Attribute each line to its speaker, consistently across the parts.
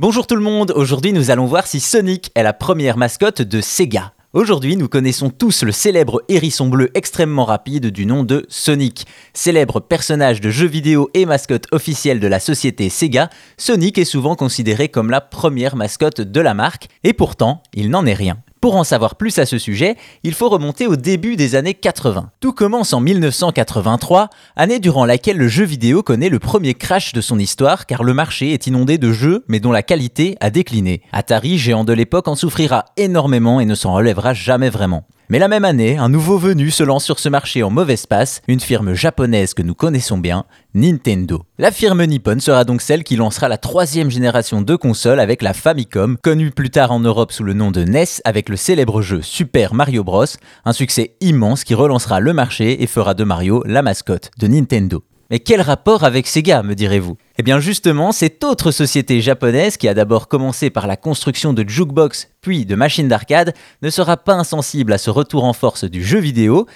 Speaker 1: Bonjour tout le monde, aujourd'hui nous allons voir si Sonic est la première mascotte de Sega. Aujourd'hui, nous connaissons tous le célèbre hérisson bleu extrêmement rapide du nom de Sonic. Célèbre personnage de jeux vidéo et mascotte officielle de la société Sega, Sonic est souvent considéré comme la première mascotte de la marque, et pourtant, il n'en est rien. Pour en savoir plus à ce sujet, il faut remonter au début des années 80. Tout commence en 1983, année durant laquelle le jeu vidéo connaît le premier crash de son histoire car le marché est inondé de jeux mais dont la qualité a décliné. Atari, géant de l'époque, en souffrira énormément et ne s'en relèvera jamais vraiment. Mais la même année, un nouveau venu se lance sur ce marché en mauvaise passe, une firme japonaise que nous connaissons bien, Nintendo. La firme Nippon sera donc celle qui lancera la troisième génération de consoles avec la Famicom, connue plus tard en Europe sous le nom de NES avec le célèbre jeu Super Mario Bros, un succès immense qui relancera le marché et fera de Mario la mascotte de Nintendo. Mais quel rapport avec Sega, me direz-vous? Eh bien justement, cette autre société japonaise qui a d'abord commencé par la construction de jukebox puis de machines d'arcade ne sera pas insensible à ce retour en force du jeu vidéo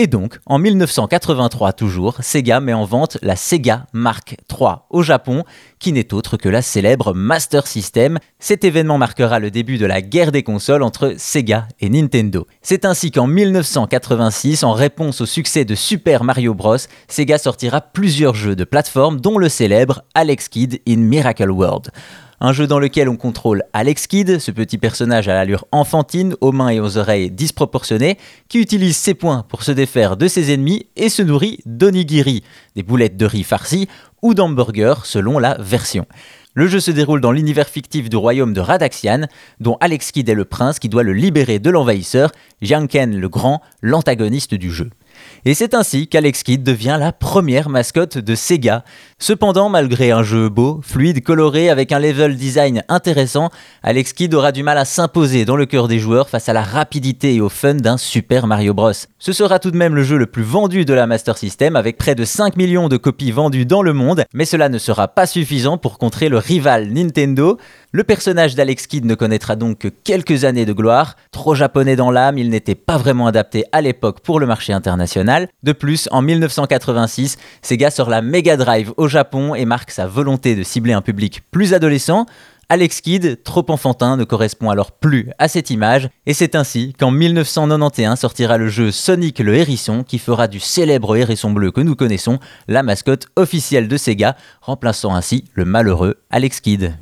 Speaker 1: et donc, en 1983 toujours, Sega met en vente la Sega Mark III au Japon, qui n'est autre que la célèbre Master System. Cet événement marquera le début de la guerre des consoles entre Sega et Nintendo. C'est ainsi qu'en 1986, en réponse au succès de Super Mario Bros, Sega sortira plusieurs jeux de plateforme, dont le célèbre Alex Kidd in Miracle World. Un jeu dans lequel on contrôle Alex Kidd, ce petit personnage à l'allure enfantine, aux mains et aux oreilles disproportionnées, qui utilise ses poings pour se défaire de ses ennemis et se nourrit d'onigiri, des boulettes de riz farcies ou d'hamburgers selon la version. Le jeu se déroule dans l'univers fictif du royaume de Radaxian, dont Alex Kidd est le prince qui doit le libérer de l'envahisseur, Janken le Grand, l'antagoniste du jeu. Et c'est ainsi qu'Alex Kidd devient la première mascotte de Sega. Cependant, malgré un jeu beau, fluide, coloré, avec un level design intéressant, Alex Kidd aura du mal à s'imposer dans le cœur des joueurs face à la rapidité et au fun d'un Super Mario Bros. Ce sera tout de même le jeu le plus vendu de la Master System avec près de 5 millions de copies vendues dans le monde, mais cela ne sera pas suffisant pour contrer le rival Nintendo. Le personnage d'Alex Kidd ne connaîtra donc que quelques années de gloire. Trop japonais dans l'âme, il n'était pas vraiment adapté à l'époque pour le marché international. De plus, en 1986, Sega sort la Mega Drive Japon et marque sa volonté de cibler un public plus adolescent. Alex Kidd, trop enfantin, ne correspond alors plus à cette image, et c'est ainsi qu'en 1991 sortira le jeu Sonic le Hérisson, qui fera du célèbre hérisson bleu que nous connaissons la mascotte officielle de Sega, remplaçant ainsi le malheureux Alex Kidd.